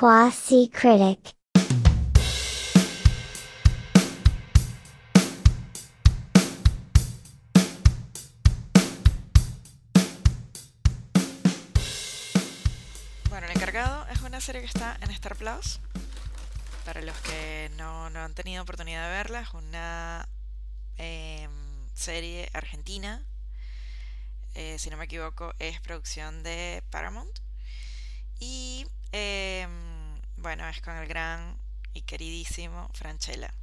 Quasi Critic. Bueno, El Encargado es una serie que está en Star Plus. Para los que no, no han tenido oportunidad de verla, es una em, serie argentina. Eh, si no me equivoco, es producción de Paramount. Y em, bueno, es con el gran y queridísimo Franchella.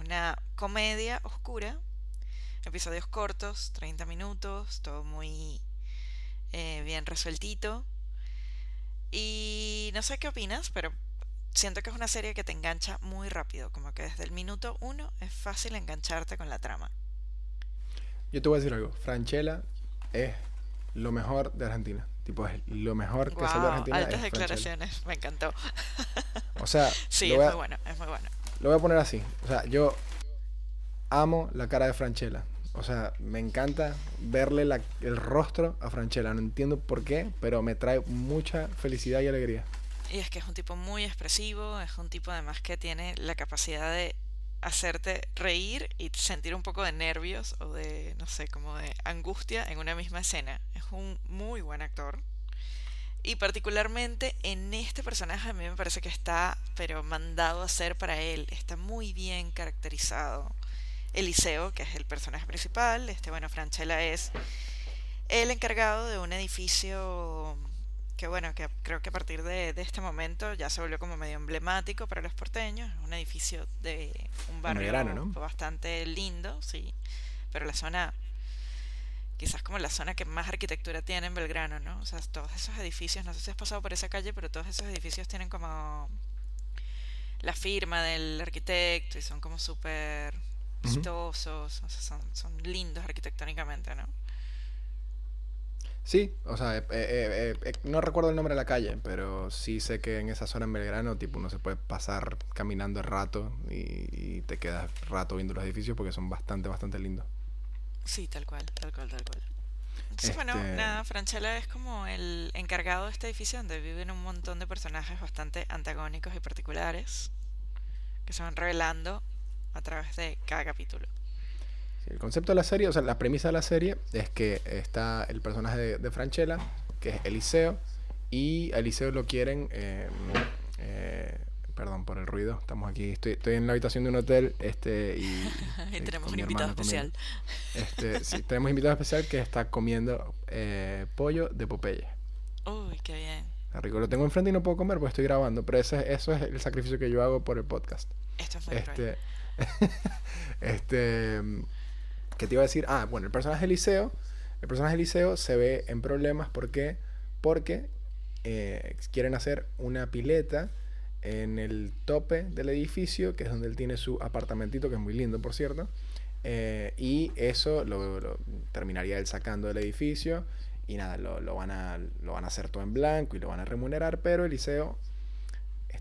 Una comedia oscura, episodios cortos, 30 minutos, todo muy eh, bien resueltito. Y no sé qué opinas, pero siento que es una serie que te engancha muy rápido, como que desde el minuto uno es fácil engancharte con la trama. Yo te voy a decir algo. Franchella es lo mejor de Argentina. Tipo, es lo mejor que salió Wow, Argentina. altas es declaraciones, me encantó. O sea, Sí, lo es voy, a, muy bueno, es muy bueno. lo voy a poner así. O sea, yo amo la cara de Franchella. O sea, me encanta verle la- el rostro a Franchella. No entiendo por qué, pero me trae mucha felicidad y alegría. Y es que es un tipo muy expresivo, es un tipo además que tiene la capacidad de hacerte reír y sentir un poco de nervios o de, no sé, como de angustia en una misma escena. Es un muy buen actor. Y particularmente en este personaje a mí me parece que está, pero mandado a ser para él. Está muy bien caracterizado. Eliseo, que es el personaje principal, este bueno, Franchella es el encargado de un edificio que bueno, que creo que a partir de, de este momento ya se volvió como medio emblemático para los porteños. Un edificio de un barrio bastante lindo, sí. Pero la zona, quizás como la zona que más arquitectura tiene en Belgrano, ¿no? O sea, todos esos edificios, no sé si has pasado por esa calle, pero todos esos edificios tienen como la firma del arquitecto y son como súper vistosos, o sea, son, son lindos arquitectónicamente, ¿no? Sí, o sea, eh, eh, eh, eh, no recuerdo el nombre de la calle, pero sí sé que en esa zona en Belgrano, tipo, uno se puede pasar caminando el rato y, y te quedas rato viendo los edificios porque son bastante, bastante lindos. Sí, tal cual, tal cual, tal cual. Entonces, bueno, Este- nada, Franchella es como el encargado de este edificio donde viven un montón de personajes bastante antagónicos y particulares que se van revelando a través de cada capítulo. El concepto de la serie, o sea, la premisa de la serie es que está el personaje de, de Franchella, que es Eliseo, y a Eliseo lo quieren, eh, eh, perdón por el ruido, estamos aquí, estoy, estoy en la habitación de un hotel, este, y, Y estoy tenemos un invitado especial. Este, sí, tenemos invitado especial que está comiendo eh, pollo de Popeye. Uy, qué bien. Rico, lo tengo enfrente y no puedo comer porque estoy grabando, pero ese, eso es el sacrificio que yo hago por el podcast. Esto es muy. Este, este, ¿qué te iba a decir? Ah, bueno, el personaje de Eliseo, el personaje Eliseo se ve en problemas porque, porque eh, quieren hacer una pileta en el tope del edificio, que es donde él tiene su apartamentito, que es muy lindo, por cierto. eh, y eso lo, lo terminaría él sacando del edificio. Y nada, lo, lo van a, lo van a hacer todo en blanco y lo van a remunerar. Pero Eliseo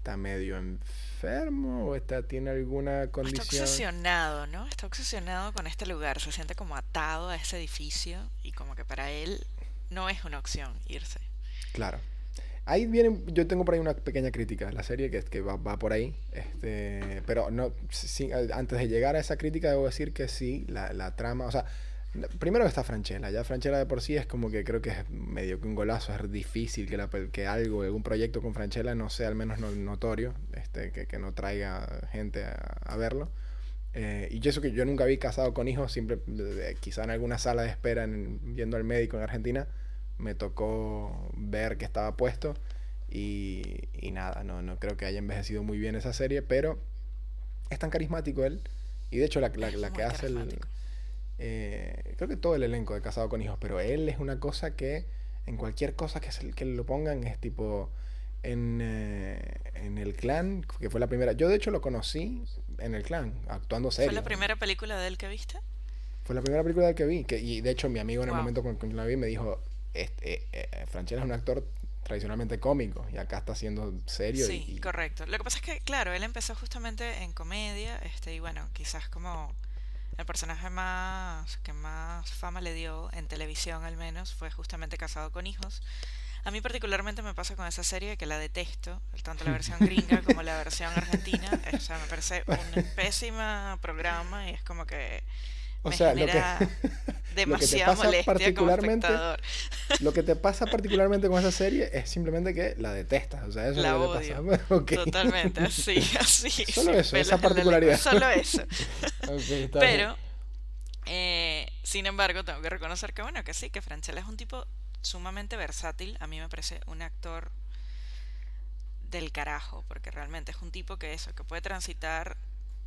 está medio enfermo o está, tiene alguna Está condición. obsesionado, ¿no? Está obsesionado con este lugar, se siente como atado a ese edificio y como que para él no es una opción irse. Claro. Ahí viene, yo tengo por ahí una pequeña crítica la serie que, que va, va por ahí. Este, pero no, sí, antes de llegar a esa crítica debo decir que sí, la, la trama, o sea, primero está Franchella, ya Franchella de por sí es como que creo que es medio que un golazo, es difícil que, la, que algo, algún proyecto con Franchella no sea al menos no- notorio, este, que, que no traiga gente a, a verlo. Eh, y eso que yo nunca vi casado con hijos, siempre, eh, quizá en alguna sala de espera en- yendo al médico en Argentina, me tocó ver que estaba puesto y, y nada, no, no creo que haya envejecido muy bien esa serie, pero es tan carismático él. Y de hecho la, la- la que hace el... eh, creo que todo el elenco de Casado con Hijos, pero él es una cosa que en cualquier cosa que, se- que lo pongan es tipo... En, eh, en el clan, que fue la primera. Yo de hecho lo conocí en el clan, actuando serio. ¿Fue la primera película de él que viste? Fue la primera película que vi. Que, y de hecho, mi amigo en el momento con que la vi me dijo: este, eh, eh, Franchella es un actor tradicionalmente cómico y acá está siendo serio. Sí, y, y- correcto. Lo que pasa es que, claro, él empezó justamente en comedia, este, y bueno, quizás como el personaje más que más fama le dio en televisión al menos fue justamente Casado con Hijos. A mí particularmente me pasa con esa serie que la detesto, tanto la versión gringa como la versión argentina. O sea, me parece un pésimo programa y es como que O me sea, lo que, genera lo que te demasiada pasa molestia como particularmente, lo que te pasa particularmente con esa serie es simplemente que la detestas. O sea, eso La es lo que te odio. pasa. Totalmente, así, así. Solo eso, esa particularidad. Solo eso. Está. Pero, eh, sin embargo, tengo que reconocer que, bueno, que sí, que Franchella es un tipo sumamente versátil. A mí me parece un actor del carajo, porque realmente es un tipo que eso, que puede transitar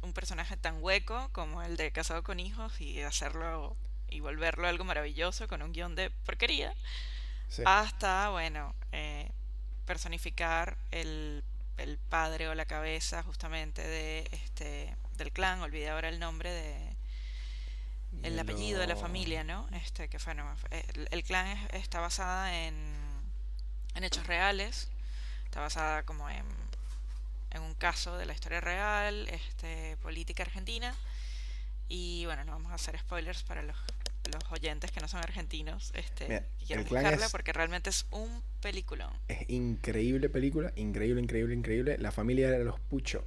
un personaje tan hueco como el de Casado con Hijos y hacerlo y volverlo algo maravilloso con un guion de porquería, Sí. hasta, bueno, eh, personificar el, el padre o la cabeza justamente de este del clan, olvidé ahora el nombre de el apellido de la familia, ¿no? Este que fue no, el, el clan es- está basada en en hechos reales, está basada como en en un caso de la historia real, este política argentina y bueno, no vamos a hacer spoilers para los los oyentes que no son argentinos, este, Mira, El Clan buscarla es- porque realmente es un peliculón. Es increíble película, increíble, increíble, increíble. La familia era los Pucho.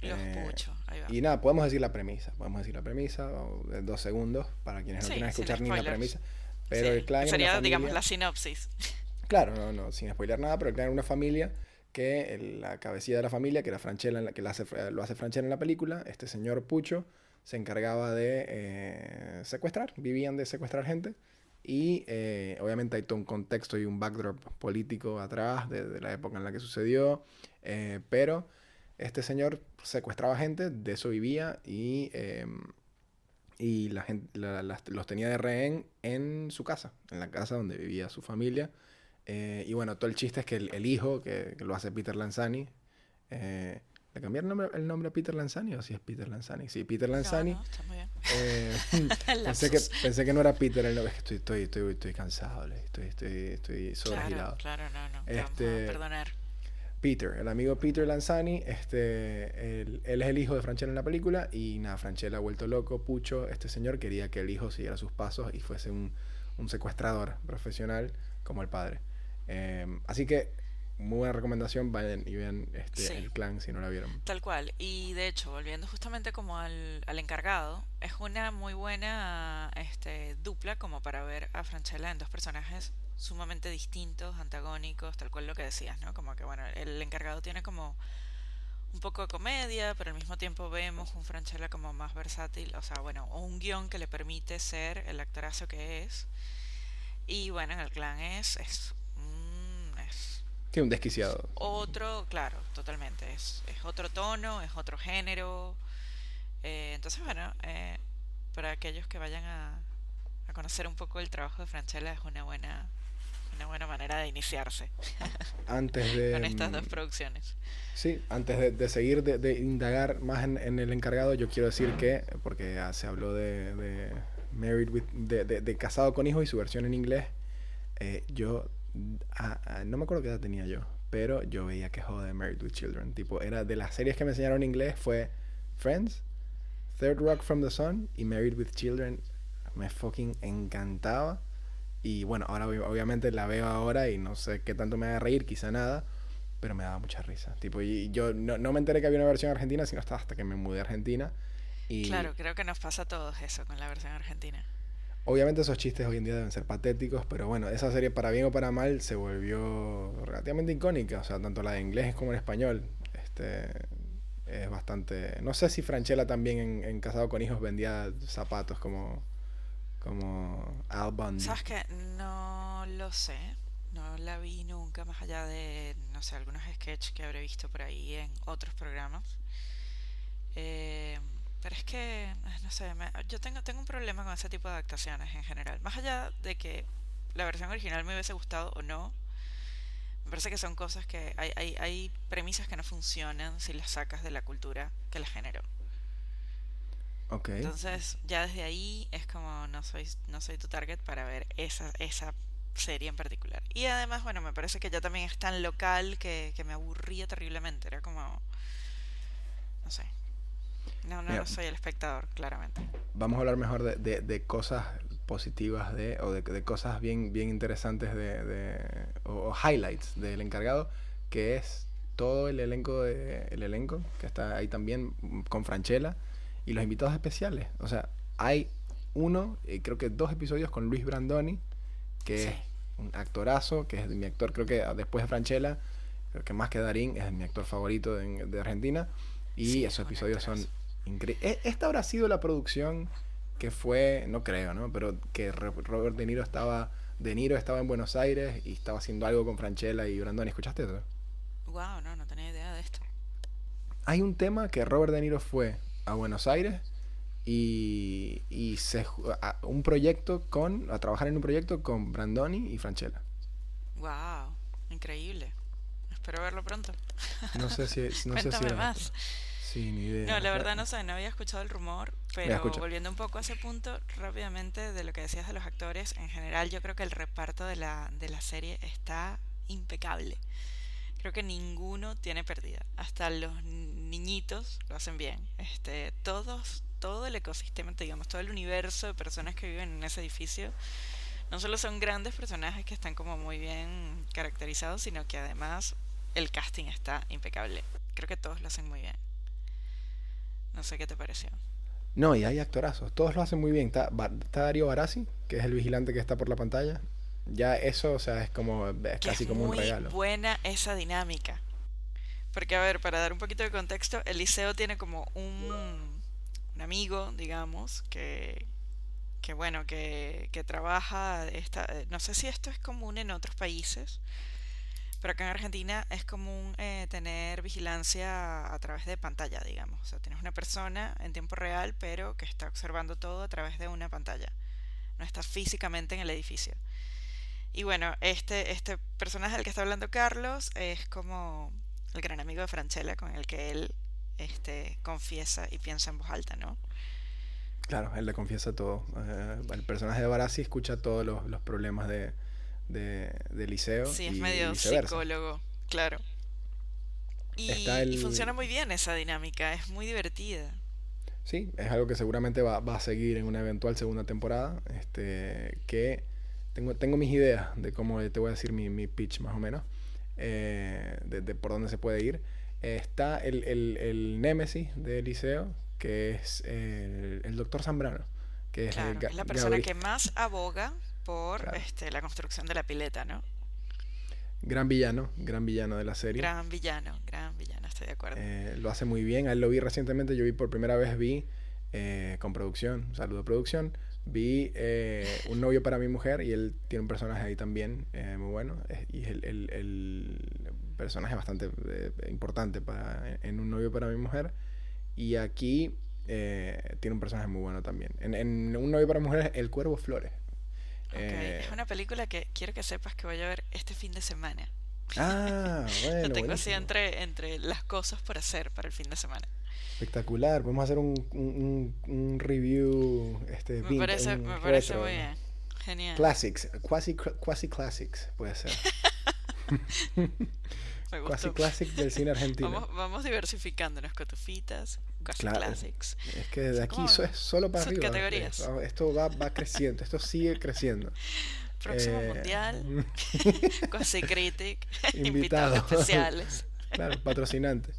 Los Eh, puchos, ahí va. Y nada, podemos decir la premisa. Podemos decir la premisa de dos segundos para quienes no Sí, quieran sin escuchar ni la premisa. Pero Sí, el clan sería, una digamos, familia- la sinopsis. Claro, no, no, sin spoiler nada, pero el clan era una familia que el- la cabecilla de la familia, que era Franchella, que la hace, lo hace Franchella en la película, este señor Pucho se encargaba de eh, secuestrar, vivían de secuestrar gente. Y eh, obviamente hay todo un contexto y un backdrop político atrás de, la época en la que sucedió. eh, pero este señor secuestraba gente, de eso vivía y, eh, y la gente, los tenía de rehén en su casa, en la casa donde vivía su familia. Y bueno, todo el chiste es que el, hijo, que, lo hace Peter Lanzani, ¿le cambiaron el nombre, el nombre a Peter Lanzani o si es Peter Lanzani? Sí, Peter Lanzani. No, no, está muy bien. eh, pensé, que, pensé que no era Peter el nombre, es que estoy, estoy, estoy, estoy cansado, estoy, estoy, estoy sobregirado. Claro, claro, no, no. te Este, Vamos a perdonar. Peter, el amigo Peter Lanzani, este, él, él es el hijo de Franchella en la película y nada, Franchella ha vuelto loco, Pucho, este señor quería que el hijo siguiera sus pasos y fuese un, un secuestrador profesional como el padre. Eh, así que, muy buena recomendación, vayan y vean este, Sí. El Clan si no la vieron. Tal cual. Y de hecho, volviendo justamente como al, al encargado, es una muy buena este, dupla como para ver a Franchella en dos personajes sumamente distintos, antagónicos, tal cual lo que decías, ¿no? Como que, bueno, el encargado tiene como un poco de comedia, pero al mismo tiempo vemos un Franchella como más versátil, o sea, bueno, o un guion que le permite ser el actorazo que es. Y bueno, en el clan es, es, Que un desquiciado. otro, claro, totalmente. Es, es otro tono, es otro género. Eh, entonces, bueno, eh, para aquellos que vayan a, a conocer un poco el trabajo de Franchella es una buena, una buena manera de iniciarse Antes de... con estas dos mm, producciones. Sí, antes de, de seguir, de, de indagar más en, en el encargado, yo quiero decir que, porque ya se habló de, de Married with, de, de- de Casado con Hijos y su versión en inglés, eh, yo, ah, ah, no me acuerdo qué edad tenía yo, pero yo veía que joder Married with Children, tipo, era de las series que me enseñaron en inglés fue Friends, Third Rock from the Sun y Married with Children, me fucking encantaba. Y bueno, ahora ob- obviamente la veo ahora y no sé qué tanto me haga reír, quizá nada, pero me daba mucha risa. Tipo, y yo no, no me enteré que había una versión argentina, sino hasta, hasta que me mudé a Argentina. Y Claro, creo que nos pasa a todos eso con la versión argentina. Obviamente esos chistes hoy en día deben ser patéticos, pero bueno, esa serie para bien o para mal se volvió relativamente icónica, o sea, tanto la de inglés como en español. Este es bastante... No sé si Franchella también en, Casado con Hijos vendía zapatos como, como Al Bundy. ¿Sabes qué? No lo sé. No la vi nunca más allá de, no sé, algunos sketches que habré visto por ahí en otros programas. Eh, pero es que, no sé, me- yo tengo, tengo un problema con ese tipo de adaptaciones en general. Más allá de que la versión original me hubiese gustado o no, me parece que son cosas que hay, hay, hay premisas que no funcionan si las sacas de la cultura que las generó. Entonces, ya desde ahí es como no soy, no soy tu target para ver esa, esa serie en particular. Y además, bueno, me parece que ya también es tan local que, que me aburría terriblemente. Era como. No sé. No, no, Mira. no soy el espectador, claramente. Vamos a hablar mejor de, de- de cosas positivas de, o de, de cosas bien, bien interesantes de, de o, o highlights del encargado, que es todo el elenco, de, el elenco que está ahí también con Franchella y los invitados especiales. O sea, hay uno, eh, creo que dos episodios con Luis Brandoni, que Sí. es un actorazo, que es mi actor, creo que ah, después de Franchella, creo que más que Darín, es mi actor favorito de, de Argentina. Y Sí, es esos episodios son actorazo. increíbles. Esta habrá sido la producción que fue, no creo, ¿no? Pero que Ro- Robert De Niro estaba, De Niro estaba en Buenos Aires y estaba haciendo algo con Franchella y Brandoni. ¿Escuchaste eso? Wow, no, no tenía idea de esto. Hay un tema que Robert De Niro fue a Buenos Aires y, y se a un proyecto con a trabajar en un proyecto con Brandoni y Franchella. Wow, increíble. Espero verlo pronto. No sé si no sé si Cuéntame era- más. Sí, ni idea. No, la verdad no sé, no había escuchado el rumor, pero volviendo un poco a ese punto, rápidamente de lo que decías de los actores, en general yo creo que el reparto de la, de la serie está impecable. Creo que ninguno tiene pérdida. Hasta los niñitos lo hacen bien. Este, todos, todo el ecosistema, digamos, todo el universo de personas que viven en ese edificio, no solo son grandes personajes que están como muy bien caracterizados, sino que además el casting está impecable. Creo que todos lo hacen muy bien. No sé qué te pareció. No, y hay actorazos. Todos lo hacen muy bien. Está, está Darío Barassi, que es el vigilante que está por la pantalla. Ya eso, o sea, es como es Que casi es como un muy regalo. buena esa dinámica. Porque, a ver, para dar un poquito de contexto, Eliseo tiene como un, un amigo, digamos, que, que bueno, que, que trabaja, esta, no sé si esto es común en otros países, pero acá en Argentina es común eh, tener vigilancia a través de pantalla, digamos. O sea, tienes una persona en tiempo real, pero que está observando todo a través de una pantalla. No está físicamente en el edificio. Y bueno, este, este personaje del que está hablando Carlos es como el gran amigo de Franchella con el que él este, confiesa y piensa en voz alta, ¿no? Claro, él le confiesa todo. Eh, el personaje de Barassi escucha todos los, los problemas de, de, de Eliseo Sí, es y medio viceversa. psicólogo, claro. Y, funciona muy bien esa dinámica, es muy divertida. Sí, es algo que seguramente va, va a seguir en una eventual segunda temporada. Este, que tengo, tengo mis ideas de cómo te voy a decir mi, mi pitch más o menos, eh, de, de por dónde se puede ir. Está el, el, el némesis de Eliseo, que es el, el doctor Zambrano, que es, el la persona que más aboga por Claro. este, la construcción de la pileta, ¿no? gran villano, gran villano de la serie. Gran villano, gran villano, estoy de acuerdo. Eh, lo hace muy bien. A él lo vi recientemente. Yo vi por primera vez, vi eh, con producción, saludo a producción. Vi eh, Un novio para mi mujer y él tiene un personaje ahí también muy bueno. Y es el, el- el personaje bastante importante para, en Un novio para mi mujer. Y aquí tiene un personaje muy bueno también. En, en Un novio para mi mujer, El Cuervo Flores. Ok, Eh, es una película que quiero que sepas que voy a ver este fin de semana. Ah, bueno. Lo tengo así buenísimo. entre, entre las cosas por hacer para el fin de semana. Espectacular. Podemos hacer un, un, un- review. Este, Me parece, un me parece retro. muy bien. Genial. Classics, quasi, quasi classics, puede ser. Me Quasi gustó. classics del cine argentino. Vamos, vamos diversificándonos. Cotufitas, casi Claro. classics. Es que de aquí eso es solo para arriba. Subcategorías. Eh, Esto va, va creciendo, esto sigue creciendo. Próximo Eh, mundial, Quasi Critic, Invitado. invitados especiales. Claro, patrocinante.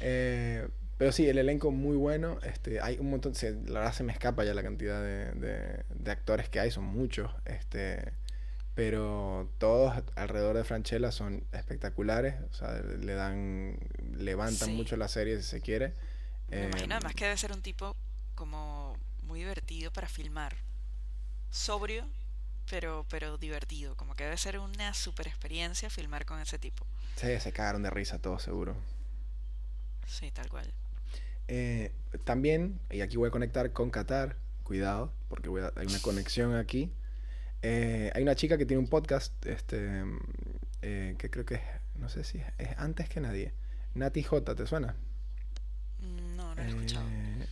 Eh, pero sí, el elenco muy bueno. Este, hay un montón, se, la verdad se me escapa ya la cantidad de, de- de actores que hay, son muchos. Este, pero todos alrededor de Franchella son espectaculares. O sea, le dan, levantan Sí. mucho la serie si se quiere. Me Eh, imagino además que debe ser un tipo como muy divertido para filmar. Sobrio, pero, pero divertido. Como que debe ser una super experiencia filmar con ese tipo. sí, se cagaron de risa todos seguro. Sí, tal cual. Eh, también, y aquí voy a conectar con Qatar, cuidado, porque voy a- hay una conexión aquí. Eh, hay una chica que tiene un podcast, este, eh, que creo que es, no sé si es, es antes que nadie. Nati J, ¿te suena? No, no lo he escuchado. Eh,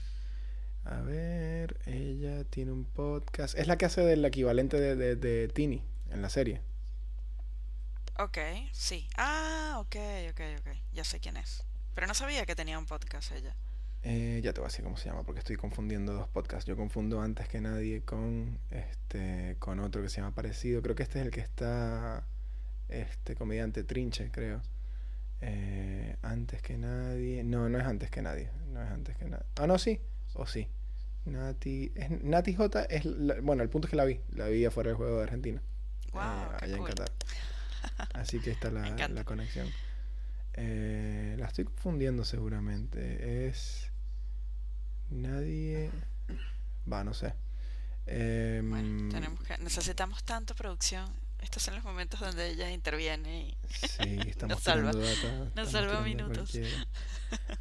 a ver, ella tiene un podcast. Es la que hace del equivalente de, de, de Tini en la serie. Ok, sí. Ah, ok, ok, ok. Ya sé quién es. Pero no sabía que tenía un podcast ella. Eh, ya te voy a decir cómo se llama, porque estoy confundiendo dos podcasts. Yo confundo antes que nadie con este con otro que se llama parecido. Creo que este es el que está este comediante Trinche, creo. Eh, antes que nadie. No, no es antes que nadie. No es antes que nadie. Ah, no, sí. O sí. Nati. Es, Nati J es. la- bueno, el punto es que la vi. La vi afuera del juego de Argentina. Guau, eh, allá en. Qatar. Así que está la, la conexión. Eh, la estoy confundiendo seguramente. Es. Nadie. Va, no sé. Em, Bueno, tenemos que, necesitamos tanto producción. Estos son los momentos donde ella interviene y Sí, estamos Nos salva. data, estamos salva minutos.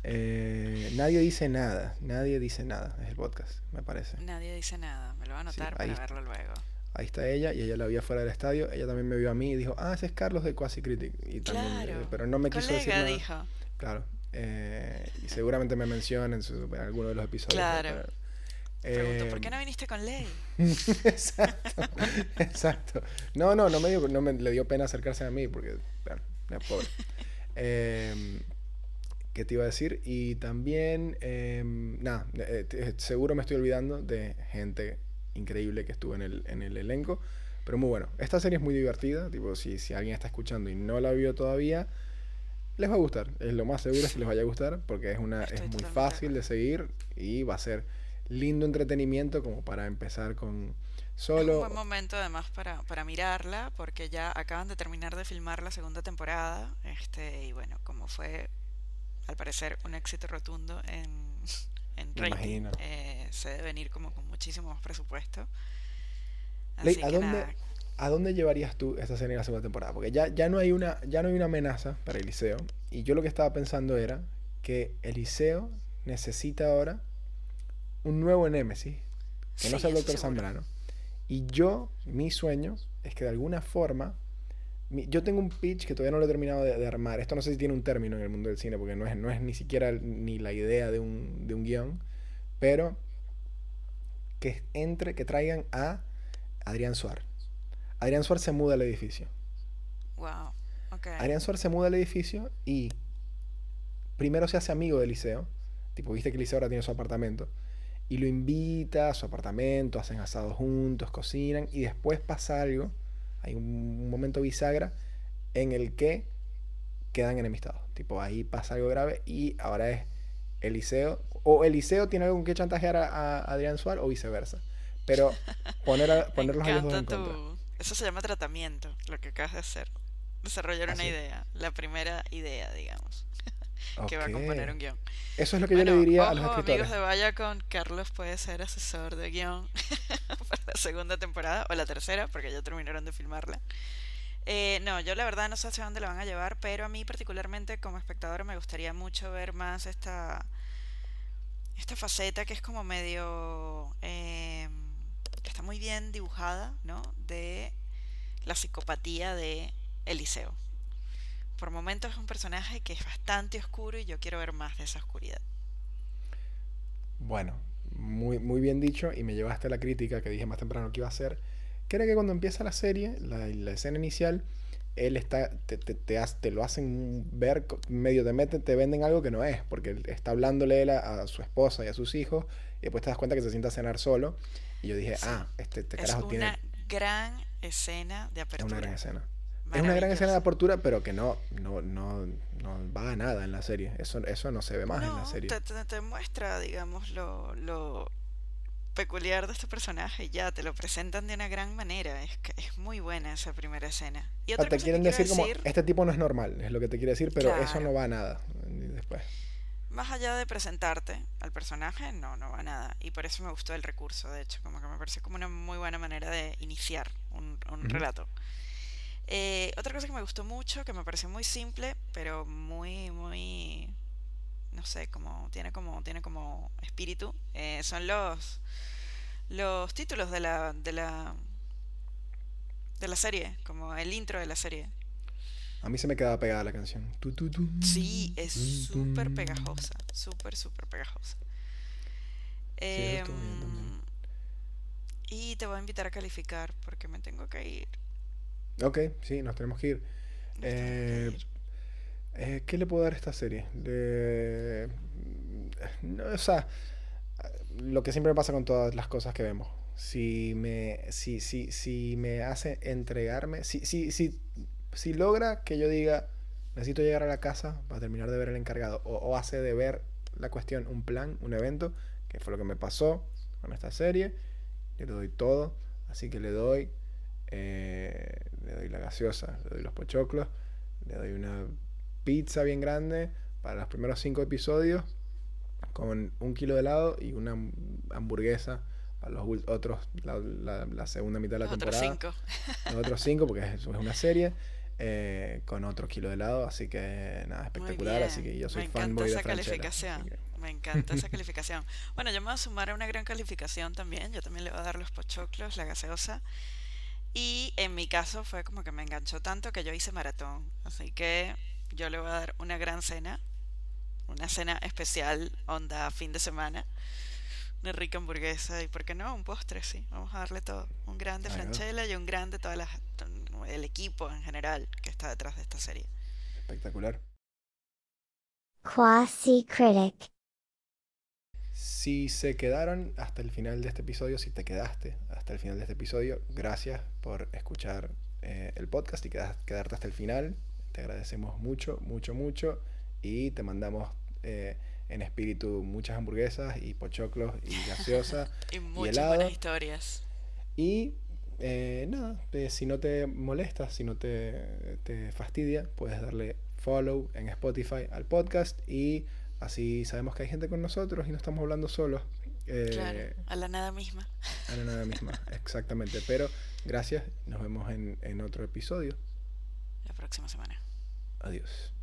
Eh, nadie dice nada. Nadie dice nada. Es el podcast, me parece. nadie dice nada. Me lo voy a anotar para verlo luego. Ahí está ella y ella la vio fuera del estadio. Ella también me vio a mí y dijo, ah, ese es Carlos de Quasi Critic. Y también, eh, Claro. pero no me quiso decir nada. dijo. Claro. eh, y seguramente me menciona en, su- en alguno de los episodios. Claro. pero, Preguntó, ¿por eh, qué no viniste con Ley? exacto, exacto. No, no, no me, dio, no me le dio pena acercarse a mí porque, bueno, es pobre. Em, ¿Qué te iba a decir? Y también, em, nada, eh, seguro me estoy olvidando de gente increíble que estuvo en el, en el elenco, pero muy bueno. Esta serie es muy divertida, tipo, si, si alguien está escuchando y no la vio todavía, les va a gustar. Es lo más seguro es que les vaya a gustar porque es, una, Estoy es muy fácil de seguir y va a ser lindo entretenimiento como para empezar con Es solo... un buen momento además para, para mirarla porque ya acaban de terminar de filmar la segunda temporada. Este, y bueno, como fue al parecer un éxito rotundo en, en rating, eh, se debe venir como con muchísimo más presupuesto. Así ¿a que dónde, nada, ¿A dónde llevarías tú esta serie en la segunda temporada? Porque ya, ya, no hay una, ya no hay una amenaza para Eliseo. Y yo lo que estaba pensando era que Eliseo necesita ahora un nuevo Némesis, que no sí, sea el Doctor. Zambrano. Y yo, mi sueño es que de alguna forma. mi- yo tengo un pitch que todavía no lo he terminado de, de armar. Esto no sé si tiene un término en el mundo del cine, porque no es, no es ni siquiera ni la idea de un, de un guion. Pero que entre, que traigan a Adrián Suar. Adrián Suar se muda al edificio. Wow, ok. Adrián Suar se muda al edificio y primero se hace amigo de Eliseo. Tipo, viste que Eliseo ahora tiene su apartamento. Y lo invita a su apartamento, hacen asados juntos, cocinan. Y después pasa algo. Hay un, momento bisagra en el que quedan enemistados. Tipo, ahí pasa algo grave y ahora es Eliseo. O Eliseo tiene algo que chantajear a, a Adrián Suar o viceversa. Pero poner a- ponerlos a ellos dos en contra. Eso se llama tratamiento, lo que acabas de hacer. Desarrollar ¿Ah, una idea, la primera idea, digamos, que va a componer un guion. Eso es lo que yo le diría a los amigos escritores. de Vaya con Carlos puede ser asesor de guion para la segunda temporada o la tercera, porque ya terminaron de filmarla. Eh, no, yo la verdad no sé hacia dónde la van a llevar, pero a mí particularmente como espectador me gustaría mucho ver más esta esta faceta que es como medio eh, que está muy bien dibujada, ¿no? De la psicopatía de Eliseo. Por momentos es un personaje que es bastante oscuro y yo quiero ver más de esa oscuridad. Bueno, muy, muy bien dicho y me llevaste a la crítica que dije más temprano que iba a hacer, que era que cuando empieza la serie, la, la escena inicial, él está, te, te, te, hace- te lo hacen ver, medio te meten, te venden algo que no es, porque él está hablándole él a, a su esposa y a sus hijos, y después te das cuenta que se sienta a cenar solo, y yo dije, Sí. ah, este, este Es carajo una tiene gran escena de es apertura. una gran escena. Es una gran escena de apertura, pero que no, no, no, no va a nada en la serie. Eso, eso no se ve más en la No, serie. te, te- te muestra, digamos, lo, lo peculiar de este personaje ya te lo presentan de una gran manera. Es que es muy buena esa primera escena. Y Ah, otra te cosa que quieren quiero decir como, decir, este tipo no es normal, es lo que te quiere decir, pero eso no Claro. va a nada después. más allá de presentarte al personaje, no, no va a nada. Y por eso me gustó el recurso, de hecho, como que me pareció como una muy buena manera de iniciar un, un Ujú. relato. Eh, otra cosa que me gustó mucho, que me pareció muy simple, pero muy, muy, no sé, como tiene como tiene como espíritu, eh, son los los títulos de la de la de la serie, como el intro de la serie. A mí se me quedaba pegada la canción. Tu, tu, tu, Sí, es súper pegajosa, súper, súper pegajosa. bien también. Em, y te voy a invitar a calificar porque me tengo que ir. Ok, sí, nos tenemos que ir. Nos tenemos que Eh, ir. eh, ¿Qué le puedo dar a esta serie? Le- no, o sea, lo que siempre me pasa con todas las cosas que vemos. Si me, si, si, si me hace entregarme, si, si, si, si logra que yo diga, necesito llegar a la casa para terminar de ver el encargado, o, o hace de ver la cuestión un plan, un evento, que fue lo que me pasó con esta serie, yo le doy todo, así que le doy, eh, le doy la gaseosa, le doy los pochoclos, le doy una pizza bien grande para los primeros cinco episodios con un kilo de helado y una hamburguesa para los otros, la, la- la segunda mitad de la Los otros temporada. cinco. Los otros cinco, porque es, es una serie, eh, con otro kilo de helado, así que nada, espectacular, así que yo soy Me encanta fanboy de esa calificación. que- Me encanta esa calificación. Bueno, yo me voy a sumar a una gran calificación también. Yo también le voy a dar los pochoclos, la gaseosa. Y en mi caso fue como que me enganchó tanto que yo hice maratón. Así que yo le voy a dar una gran cena. Una cena especial, onda fin de semana. Una rica hamburguesa y, ¿por qué no? Un postre, sí. Vamos a darle todo. Un grande. Franchella y un grande todas las, el equipo en general que está detrás de esta serie. Espectacular. Quasi Critic. Si se quedaron hasta el final de este episodio, si te quedaste hasta el final de este episodio, gracias por escuchar eh, el podcast y quedarte hasta el final. Te agradecemos mucho, mucho, mucho. Y te mandamos eh, en espíritu muchas hamburguesas y pochoclos y gaseosa. Y muchas helado. buenas historias. y eh, nada, eh, si no te molesta, si no te, te fastidia, puedes darle follow en Spotify al podcast y así sabemos que hay gente con nosotros y no estamos hablando solos. Eh, Claro, a la nada misma. a la nada misma, exactamente. Pero gracias, nos vemos en, en otro episodio. La próxima semana. Adiós.